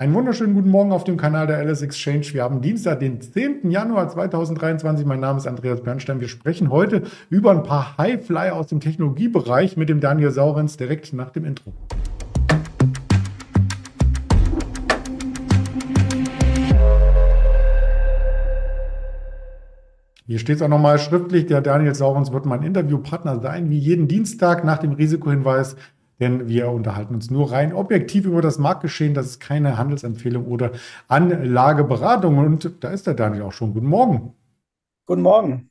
Einen wunderschönen guten Morgen auf dem Kanal der LS Exchange. Wir haben Dienstag, den 10. Januar 2023. Mein Name ist Andreas Bernstein. Wir sprechen heute über ein paar Highfly aus dem Technologiebereich mit dem Daniel Saurenz direkt nach dem Intro. Hier steht es auch nochmal schriftlich, der Daniel Saurens wird mein Interviewpartner sein, wie jeden Dienstag nach dem Risikohinweis denn wir unterhalten uns nur rein objektiv über das Marktgeschehen. Das ist keine Handelsempfehlung oder Anlageberatung. Und da ist der Daniel auch schon. Guten Morgen. Guten Morgen.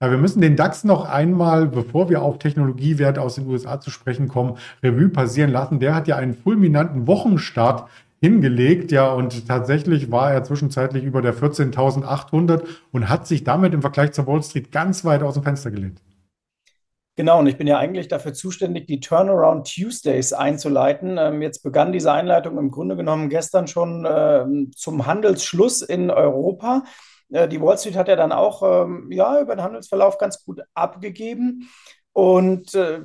Ja, wir müssen den DAX noch einmal, bevor wir auf Technologiewerte aus den USA zu sprechen kommen, Revue passieren lassen. Der hat ja einen fulminanten Wochenstart hingelegt, ja, und tatsächlich war er zwischenzeitlich über der 14.800 und hat sich damit im Vergleich zur Wall Street ganz weit aus dem Fenster gelehnt. Genau, und ich bin ja eigentlich dafür zuständig, die Turnaround Tuesdays einzuleiten. Ähm, jetzt begann diese Einleitung im Grunde genommen gestern schon ähm, zum Handelsschluss in Europa. Äh, die Wall Street hat ja dann auch ähm, ja, über den Handelsverlauf ganz gut abgegeben. Und äh,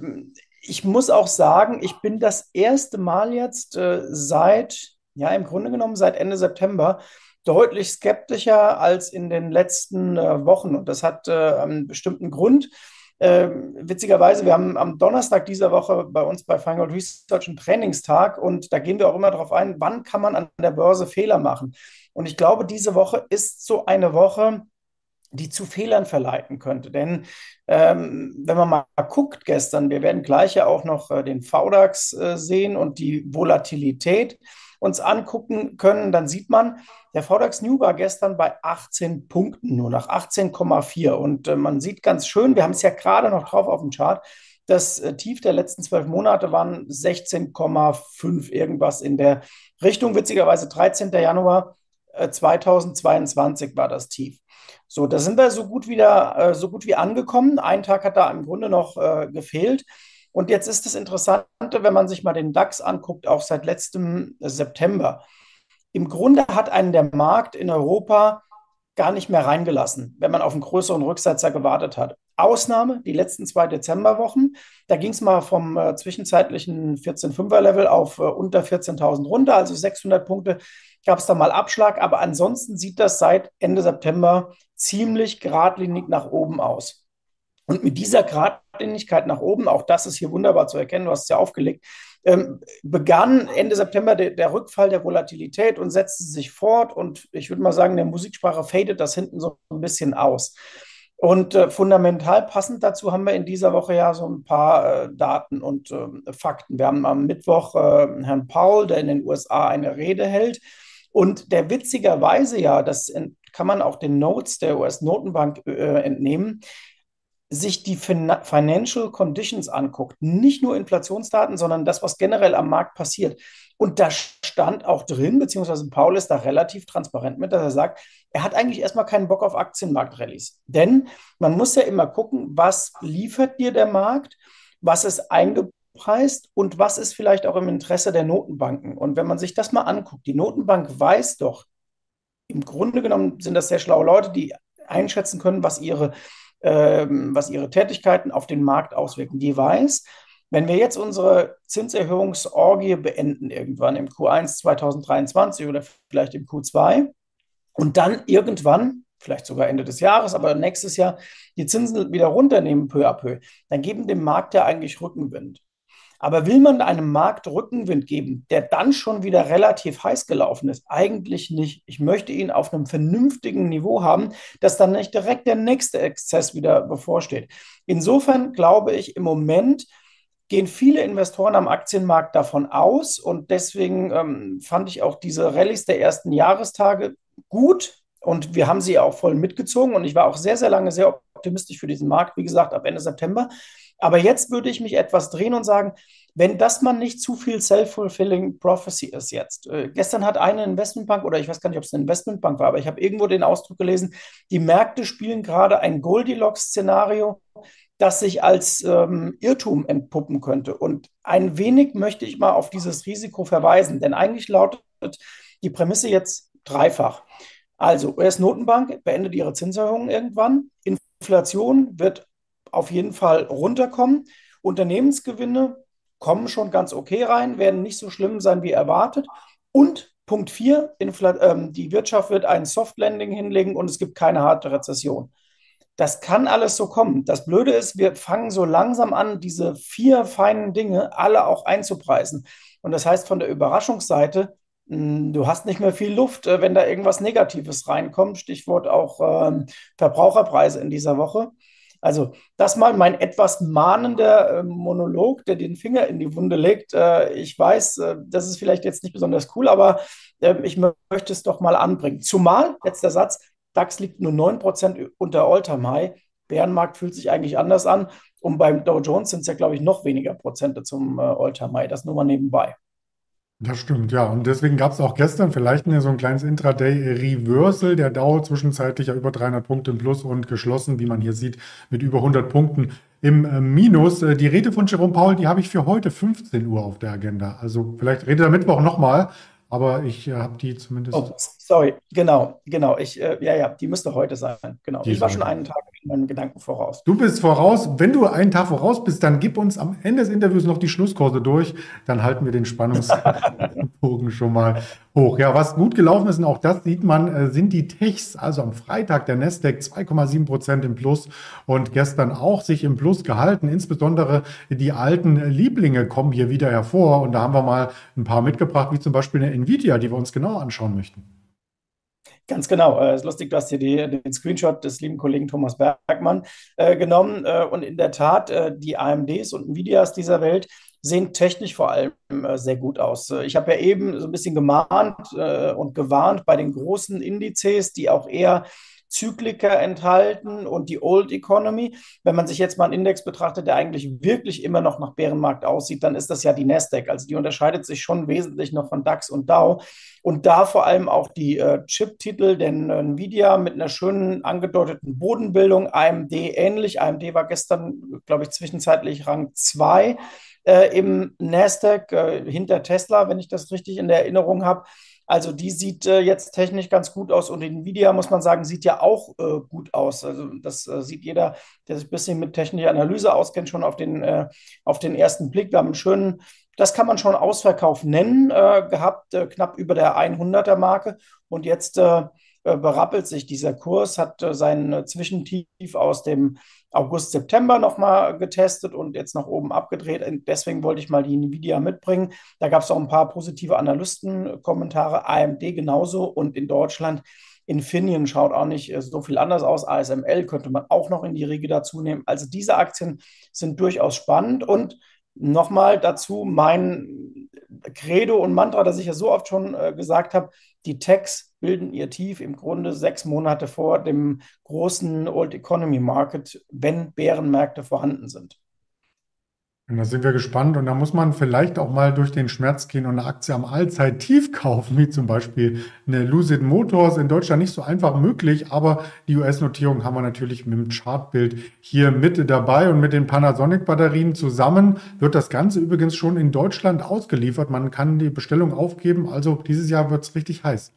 ich muss auch sagen, ich bin das erste Mal jetzt äh, seit, ja, im Grunde genommen seit Ende September deutlich skeptischer als in den letzten äh, Wochen. Und das hat äh, einen bestimmten Grund. Ähm, witzigerweise, wir haben am Donnerstag dieser Woche bei uns bei Feingold Research einen Trainingstag und da gehen wir auch immer darauf ein, wann kann man an der Börse Fehler machen. Und ich glaube, diese Woche ist so eine Woche, die zu Fehlern verleiten könnte. Denn ähm, wenn man mal guckt gestern, wir werden gleich ja auch noch äh, den VDAX äh, sehen und die Volatilität uns angucken können, dann sieht man, der VDAX New war gestern bei 18 Punkten, nur nach 18,4. Und äh, man sieht ganz schön, wir haben es ja gerade noch drauf auf dem Chart, das äh, Tief der letzten zwölf Monate waren 16,5 irgendwas in der Richtung. Witzigerweise 13. Januar äh, 2022 war das Tief. So, da sind wir so gut wieder, äh, so gut wie angekommen. Ein Tag hat da im Grunde noch äh, gefehlt. Und jetzt ist das Interessante, wenn man sich mal den DAX anguckt, auch seit letztem September. Im Grunde hat einen der Markt in Europa gar nicht mehr reingelassen, wenn man auf einen größeren Rücksetzer gewartet hat. Ausnahme die letzten zwei Dezemberwochen. Da ging es mal vom äh, zwischenzeitlichen 14,5er-Level auf äh, unter 14.000 runter, also 600 Punkte gab es da mal Abschlag. Aber ansonsten sieht das seit Ende September ziemlich geradlinig nach oben aus. Und mit dieser Gradlinigkeit nach oben, auch das ist hier wunderbar zu erkennen, du hast es ja aufgelegt, ähm, begann Ende September der, der, Rückfall der Volatilität und setzte sich fort. Und ich würde mal sagen, der Musiksprache fadet das hinten so ein bisschen aus. Und äh, fundamental passend dazu haben wir in dieser Woche ja so ein paar äh, Daten und äh, Fakten. Wir haben am Mittwoch äh, Herrn Paul, der in den USA eine Rede hält. Und der witzigerweise ja, das kann man auch den Notes der US-Notenbank äh, entnehmen, sich die Financial Conditions anguckt, nicht nur Inflationsdaten, sondern das, was generell am Markt passiert. Und da stand auch drin, beziehungsweise Paul ist da relativ transparent mit, dass er sagt, er hat eigentlich erstmal keinen Bock auf Aktienmarktrallies. Denn man muss ja immer gucken, was liefert dir der Markt, was ist eingepreist und was ist vielleicht auch im Interesse der Notenbanken. Und wenn man sich das mal anguckt, die Notenbank weiß doch, im Grunde genommen sind das sehr schlaue Leute, die einschätzen können, was ihre ähm, was ihre Tätigkeiten auf den Markt auswirken. Die weiß, wenn wir jetzt unsere Zinserhöhungsorgie beenden, irgendwann im Q1 2023 oder vielleicht im Q2, und dann irgendwann, vielleicht sogar Ende des Jahres, aber nächstes Jahr, die Zinsen wieder runternehmen, peu à peu, dann geben dem Markt ja eigentlich Rückenwind. Aber will man einem Markt Rückenwind geben, der dann schon wieder relativ heiß gelaufen ist? Eigentlich nicht. Ich möchte ihn auf einem vernünftigen Niveau haben, dass dann nicht direkt der nächste Exzess wieder bevorsteht. Insofern glaube ich, im Moment gehen viele Investoren am Aktienmarkt davon aus und deswegen ähm, fand ich auch diese Rallyes der ersten Jahrestage gut und wir haben sie auch voll mitgezogen und ich war auch sehr, sehr lange sehr optimistisch für diesen Markt, wie gesagt, ab Ende September. Aber jetzt würde ich mich etwas drehen und sagen, wenn das mal nicht zu viel self-fulfilling prophecy ist jetzt. Äh, gestern hat eine Investmentbank, oder ich weiß gar nicht, ob es eine Investmentbank war, aber ich habe irgendwo den Ausdruck gelesen, die Märkte spielen gerade ein Goldilocks-Szenario, das sich als ähm, Irrtum entpuppen könnte. Und ein wenig möchte ich mal auf dieses Risiko verweisen, denn eigentlich lautet die Prämisse jetzt dreifach. Also, US-Notenbank beendet ihre Zinserhöhungen irgendwann. Inflation wird auf jeden Fall runterkommen. Unternehmensgewinne kommen schon ganz okay rein, werden nicht so schlimm sein wie erwartet. Und Punkt 4, ähm, die Wirtschaft wird ein Soft Landing hinlegen und es gibt keine harte Rezession. Das kann alles so kommen. Das Blöde ist, wir fangen so langsam an, diese vier feinen Dinge alle auch einzupreisen. Und das heißt, von der Überraschungsseite, hm, du hast nicht mehr viel Luft, äh, wenn da irgendwas Negatives reinkommt. Stichwort auch ähm, Verbraucherpreise in dieser Woche. Also das mal mein etwas mahnender äh, Monolog, der den Finger in die Wunde legt. Äh, ich weiß, äh, das ist vielleicht jetzt nicht besonders cool, aber ähm, ich möchte es doch mal anbringen. Zumal, letzter Satz, DAX liegt nur 9% unter All-Time-High. Bärenmarkt fühlt sich eigentlich anders an. Und beim Dow Jones sind es ja, glaube ich, noch weniger Prozente zum All-Time-High. Das nur mal nebenbei. Das stimmt, ja. Und deswegen gab es auch gestern vielleicht so ein kleines Intraday-Reversal. Der Dow zwischenzeitlich ja über 300 Punkte im Plus und geschlossen, wie man hier sieht, mit über 100 Punkten im äh, Minus. Äh, die Rede von Jerome Paul, die habe ich für heute 15 Uhr auf der Agenda. Also vielleicht rede er Mittwoch nochmal, aber ich äh, habe die zumindest. Oh, sorry, genau, genau. Ich, äh, ja, ja, die müsste heute sein. Genau. Die ich war schon einen Tag meinen Gedanken voraus. Du bist voraus. Wenn du einen Tag voraus bist, dann gib uns am Ende des Interviews noch die Schlusskurse durch. Dann halten wir den Spannungsbogen schon mal hoch. Ja, was gut gelaufen ist, und auch das sieht man, äh, sind die Techs. Also am Freitag der Nasdaq 2,7 Prozent im Plus und gestern auch sich im Plus gehalten. Insbesondere die alten Lieblinge kommen hier wieder hervor. Und da haben wir mal ein paar mitgebracht, wie zum Beispiel eine Nvidia, die wir uns genau anschauen möchten. Ganz genau. Es äh, ist lustig, du hast hier die, den Screenshot des lieben Kollegen Thomas Bergmann äh, genommen. Äh, und in der Tat, äh, die AMDs und Nvidias dieser Welt sehen technisch vor allem sehr gut aus. Ich habe ja eben so ein bisschen gemahnt und gewarnt bei den großen Indizes, die auch eher Zykliker enthalten und die Old Economy. Wenn man sich jetzt mal einen Index betrachtet, der eigentlich wirklich immer noch nach Bärenmarkt aussieht, dann ist das ja die Nasdaq. Also die unterscheidet sich schon wesentlich noch von DAX und Dow. Und da vor allem auch die äh, Chip-Titel, denn äh, Nvidia mit einer schönen angedeuteten Bodenbildung, AMD ähnlich. AMD war gestern, glaube ich, zwischenzeitlich Rang 2 äh, im Nasdaq äh, hinter Tesla, wenn ich das richtig in der Erinnerung habe. Also die sieht äh, jetzt technisch ganz gut aus und Nvidia, muss man sagen, sieht ja auch äh, gut aus. Also das äh, sieht jeder, der sich ein bisschen mit technischer Analyse auskennt, schon auf den, äh, auf den ersten Blick. Wir haben einen schönen, das kann man schon Ausverkauf nennen, äh, gehabt, äh, knapp über der 100er Marke und jetzt berappelt sich dieser Kurs, hat sein Zwischentief aus dem August, September nochmal getestet und jetzt nach oben abgedreht. Deswegen wollte ich mal die Nvidia mitbringen. Da gab es auch ein paar positive Analystenkommentare, AMD genauso und in Deutschland Infineon schaut auch nicht äh, so viel anders aus. ASML könnte man auch noch in die Riege dazu nehmen. Also diese Aktien sind durchaus spannend und nochmal dazu mein Credo und Mantra, das ich ja so oft schon äh, gesagt habe, die Techs bilden ihr Tief im Grunde sechs Monate vor dem großen Old Economy Market, wenn Bärenmärkte vorhanden sind. Und da sind wir gespannt und da muss man vielleicht auch mal durch den Schmerz gehen und eine Aktie am Allzeit-Tief kaufen, wie zum Beispiel eine Lucid Motors. In Deutschland nicht so einfach möglich, aber die US-Notierung haben wir natürlich mit dem Chartbild hier mit dabei und mit den Panasonic-Batterien zusammen wird das Ganze übrigens schon in Deutschland ausgeliefert. Man kann die Bestellung aufgeben, also dieses Jahr wird es richtig heiß.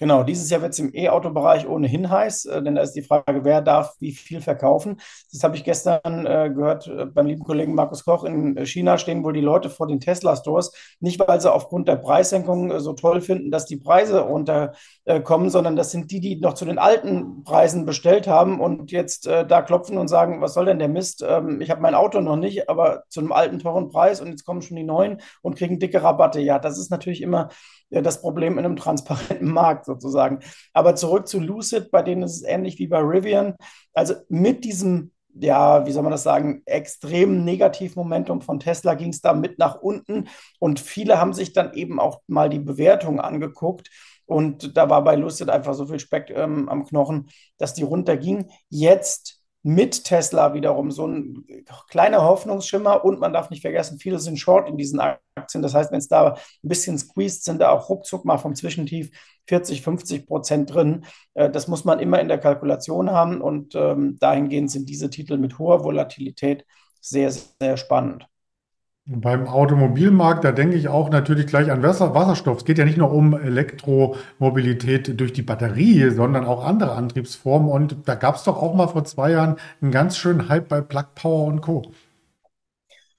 Genau, dieses Jahr wird es im E-Auto-Bereich ohnehin heiß, äh, denn da ist die Frage, wer darf wie viel verkaufen. Das habe ich gestern äh, gehört äh, beim lieben Kollegen Markus Koch. In äh, China stehen wohl die Leute vor den Tesla-Stores, nicht weil sie aufgrund der Preissenkung äh, so toll finden, dass die Preise runterkommen, sondern das sind die, die noch zu den alten Preisen bestellt haben und jetzt äh, da klopfen und sagen, was soll denn der Mist? Ähm, ich habe mein Auto noch nicht, aber zu einem alten, teuren Preis und jetzt kommen schon die neuen und kriegen dicke Rabatte. Ja, das ist natürlich immer das Problem in einem transparenten Markt sozusagen. Aber zurück zu Lucid, bei denen ist es ähnlich wie bei Rivian. Also mit diesem ja, wie soll man das sagen, extremen Negativmomentum von Tesla ging es da mit nach unten und viele haben sich dann eben auch mal die Bewertung angeguckt und da war bei Lucid einfach so viel Speck ähm, am Knochen, dass die runterging. Jetzt mit Tesla wiederum so ein kleiner Hoffnungsschimmer und man darf nicht vergessen, viele sind short in diesen Aktien. Das heißt, wenn es da ein bisschen squeezed, sind da auch ruckzuck mal vom Zwischentief 40, 50 Prozent drin. Äh, das muss man immer in der Kalkulation haben und ähm, dahingehend sind diese Titel mit hoher Volatilität sehr, sehr spannend. Beim Automobilmarkt, da denke ich auch natürlich gleich an Wasserstoff. Es geht ja nicht nur um Elektromobilität durch die Batterie, sondern auch andere Antriebsformen. Und da gab es doch auch mal vor zwei Jahren einen ganz schönen Hype bei Plug Power und Co.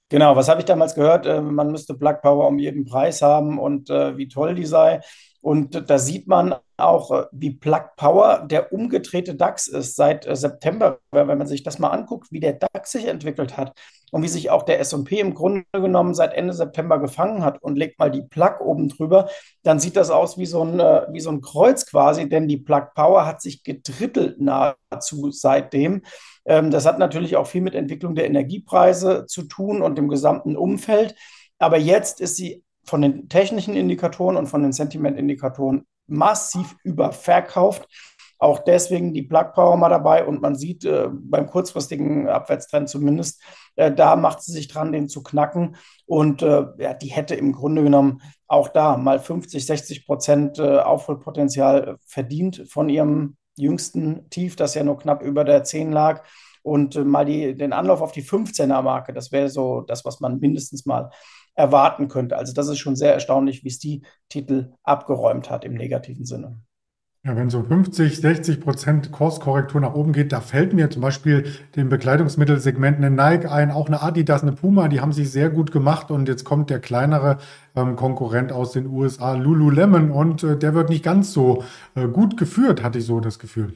Genau, was habe ich damals gehört? Äh, man müsste Plug Power um jeden Preis haben und äh, wie toll die sei. Und da sieht man auch, äh, wie Plug Power der umgedrehte DAX ist seit äh, September. Wenn man sich das mal anguckt, wie der DAX sich entwickelt hat und wie sich auch der S&P im Grunde genommen seit Ende September gefangen hat und legt mal die Plug oben drüber, dann sieht das aus wie so ein, äh, wie so ein Kreuz quasi, denn die Plug Power hat sich gedrittelt nahezu seitdem. Ähm, das hat natürlich auch viel mit Entwicklung der Energiepreise zu tun und dem gesamten Umfeld. Aber jetzt ist sie von den technischen Indikatoren und von den Sentiment-Indikatoren massiv überverkauft. Auch deswegen die Plug Power mal dabei und man sieht äh, beim kurzfristigen Abwärtstrend zumindest, äh, da macht sie sich dran, den zu knacken. Und äh, ja, die hätte im Grunde genommen auch da mal 50, 60 Prozent äh, Aufholpotenzial verdient von ihrem jüngsten Tief, das ja nur knapp über der 10 lag. Und äh, mal die, den Anlauf auf die 15er-Marke, das wäre so das, was man mindestens mal erwarten könnte. Also das ist schon sehr erstaunlich, wie es die Titel abgeräumt hat im negativen Sinne. Ja, wenn so 50, 60 Prozent Kurskorrektur nach oben geht, da fällt mir zum Beispiel dem Bekleidungsmittelsegment eine Nike ein, auch eine Adidas, eine Puma, die haben sich sehr gut gemacht und jetzt kommt der kleinere ähm, Konkurrent aus den USA, Lululemon, und äh, der wird nicht ganz so äh, gut geführt, hatte ich so das Gefühl.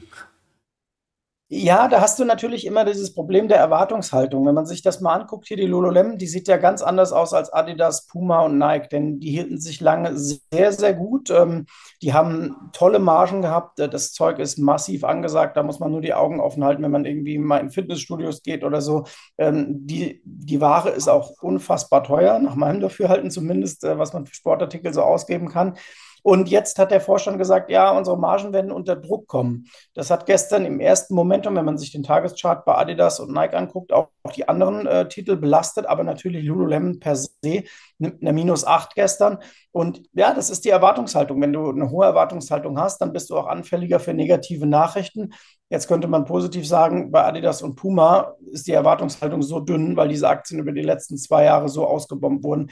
Ja, da hast du natürlich immer dieses Problem der Erwartungshaltung. Wenn man sich das mal anguckt, hier die Lululemon, die sieht ja ganz anders aus als Adidas, Puma und Nike, denn die hielten sich lange sehr, sehr gut. Ähm, die haben tolle Margen gehabt. Äh, das Zeug ist massiv angesagt. Da muss man nur die Augen offen halten, wenn man irgendwie mal in Fitnessstudios geht oder so. Ähm, die, die Ware ist auch unfassbar teuer, nach meinem Dafürhalten zumindest, äh, was man für Sportartikel so ausgeben kann. Und jetzt hat der Vorstand gesagt, ja, unsere Margen werden unter Druck kommen. Das hat gestern im ersten Momentum, wenn man sich den Tageschart bei Adidas und Nike anguckt, auch die anderen äh, Titel belastet, aber natürlich Lululemon per se nimmt eine Minus 8 gestern. Und ja, das ist die Erwartungshaltung. Wenn du eine hohe Erwartungshaltung hast, dann bist du auch anfälliger für negative Nachrichten. Jetzt könnte man positiv sagen, bei Adidas und Puma ist die Erwartungshaltung so dünn, weil diese Aktien über die letzten zwei Jahre so ausgebombt wurden,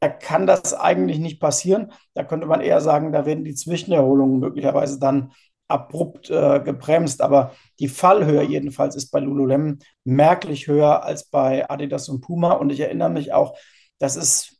da kann das eigentlich nicht passieren. Da könnte man eher sagen, da werden die Zwischenerholungen möglicherweise dann abrupt äh, gebremst. Aber die Fallhöhe jedenfalls ist bei Lululemon merklich höher als bei Adidas und Puma. Und ich erinnere mich auch, das ist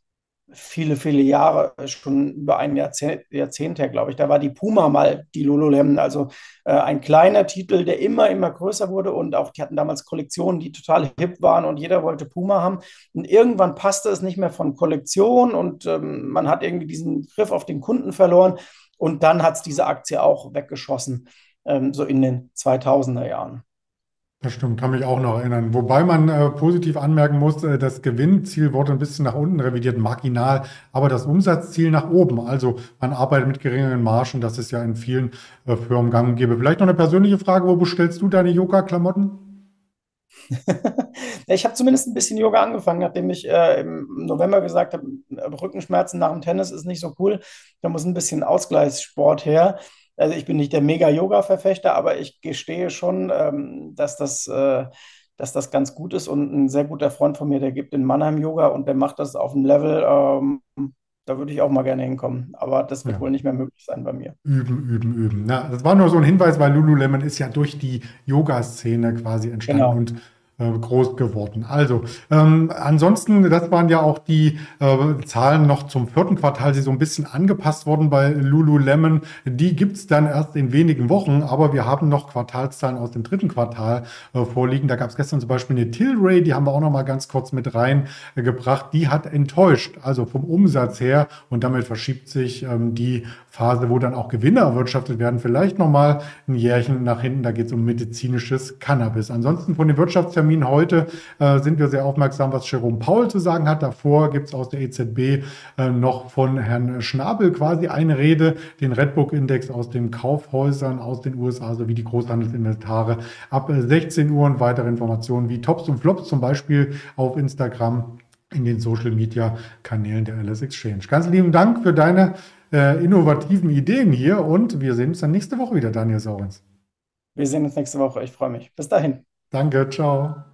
viele, viele Jahre, schon über ein Jahrzehnt, Jahrzehnt her, glaube ich. Da war die Puma mal die Lululemon, also äh, ein kleiner Titel, der immer, immer größer wurde und auch die hatten damals Kollektionen, die total hip waren und jeder wollte Puma haben. Und irgendwann passte es nicht mehr von Kollektion und ähm, man hat irgendwie diesen Griff auf den Kunden verloren und dann hat es diese Aktie auch weggeschossen, ähm, so in den 2000er Jahren. Das stimmt, kann mich auch noch erinnern. Wobei man äh, positiv anmerken muss, äh, das Gewinnziel wurde ein bisschen nach unten revidiert, marginal, aber das Umsatzziel nach oben. Also man arbeitet mit geringeren Margen, das ist ja in vielen äh, Firmen gang und gäbe. Vielleicht noch eine persönliche Frage, wo bestellst du deine Yoga-Klamotten? ich habe zumindest ein bisschen Yoga angefangen, nachdem ich äh, im November gesagt habe, Rückenschmerzen nach dem Tennis ist nicht so cool. Da muss ein bisschen Ausgleichssport her. Also ich bin nicht der Mega-Yoga-Verfechter, aber ich gestehe schon, ähm, dass das, äh, dass das ganz gut ist. Und ein sehr guter Freund von mir, der gibt in Mannheim Yoga und der macht das auf einem Level, ähm, da würde ich auch mal gerne hinkommen. Aber das wird ja. wohl nicht mehr möglich sein bei mir. Üben, üben, üben. Na, das war nur so ein Hinweis, weil Lululemon ist ja durch die Yoga-Szene quasi entstanden. Genau. Und äh, groß geworden. Also ähm, ansonsten, das waren ja auch die äh, Zahlen noch zum vierten Quartal, die so ein bisschen angepasst wurden bei Lululemon. Die gibt's dann erst in wenigen Wochen, aber wir haben noch Quartalszahlen aus dem dritten Quartal äh, vorliegen. Da gab's gestern zum Beispiel eine Tilray, die haben wir auch noch mal ganz kurz mit reingebracht. Die hat enttäuscht, also vom Umsatz her und damit verschiebt sich ähm, die Phase, wo dann auch Gewinne erwirtschaftet werden, vielleicht noch mal ein Jährchen nach hinten. Da geht es um medizinisches Cannabis. Ansonsten von den Wirtschaftsterminen Termin heute äh, sind wir sehr aufmerksam, was Jerome Paul zu sagen hat. Davor gibt es aus der EZB äh, noch von Herrn Schnabel quasi eine Rede, den Redbook-Index aus den Kaufhäusern aus den USA sowie die Großhandelsinventare ab 16 Uhr und weitere Informationen wie Tops und Flops zum Beispiel auf Instagram in den Social Media Kanälen der LS Exchange. Ganz lieben Dank für deine äh, innovativen Ideen hier und wir sehen uns dann nächste Woche wieder, Daniel Saurens. Wir sehen uns nächste Woche. Ich freue mich. Bis dahin. Danke, ciao.